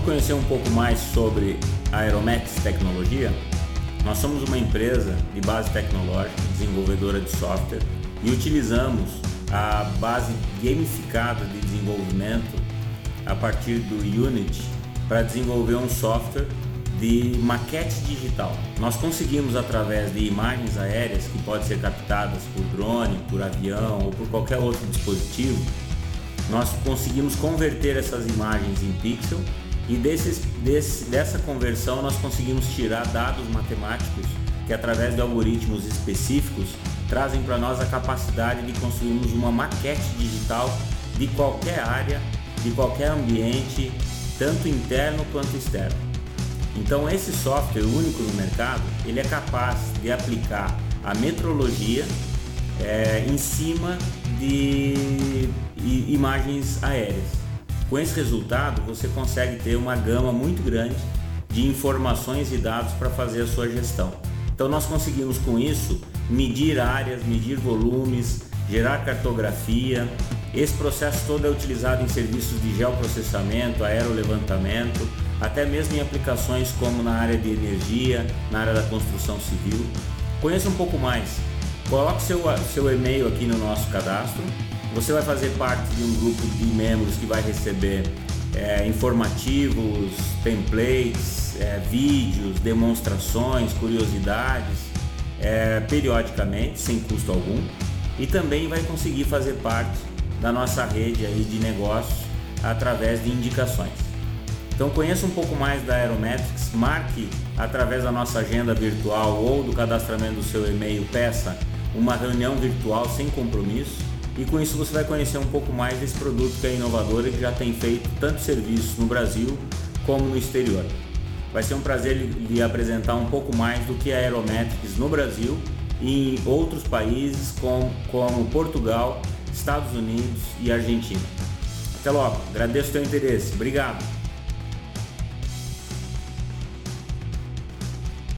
conhecer um pouco mais sobre a Aeromex Tecnologia? Nós somos uma empresa de base tecnológica, desenvolvedora de software e utilizamos a base gamificada de desenvolvimento a partir do Unity para desenvolver um software de maquete digital. Nós conseguimos através de imagens aéreas que podem ser captadas por drone, por avião ou por qualquer outro dispositivo, nós conseguimos converter essas imagens em pixel e desses, desse, dessa conversão nós conseguimos tirar dados matemáticos que através de algoritmos específicos trazem para nós a capacidade de construirmos uma maquete digital de qualquer área, de qualquer ambiente, tanto interno quanto externo. Então esse software único no mercado, ele é capaz de aplicar a metrologia é, em cima de imagens aéreas. Com esse resultado, você consegue ter uma gama muito grande de informações e dados para fazer a sua gestão. Então nós conseguimos com isso medir áreas, medir volumes, gerar cartografia. Esse processo todo é utilizado em serviços de geoprocessamento, aerolevantamento, até mesmo em aplicações como na área de energia, na área da construção civil. Conheça um pouco mais. Coloque seu, seu e-mail aqui no nosso cadastro. Você vai fazer parte de um grupo de membros que vai receber é, informativos, templates, é, vídeos, demonstrações, curiosidades, é, periodicamente, sem custo algum. E também vai conseguir fazer parte da nossa rede aí de negócios através de indicações. Então conheça um pouco mais da Aerometrics, marque através da nossa agenda virtual ou do cadastramento do seu e-mail, peça uma reunião virtual sem compromisso e com isso você vai conhecer um pouco mais desse produto que é inovador e que já tem feito tanto serviços no Brasil como no exterior. Vai ser um prazer lhe apresentar um pouco mais do que é a Aerometrics no Brasil e em outros países como, como Portugal, Estados Unidos e Argentina. Até logo, agradeço o seu interesse. Obrigado.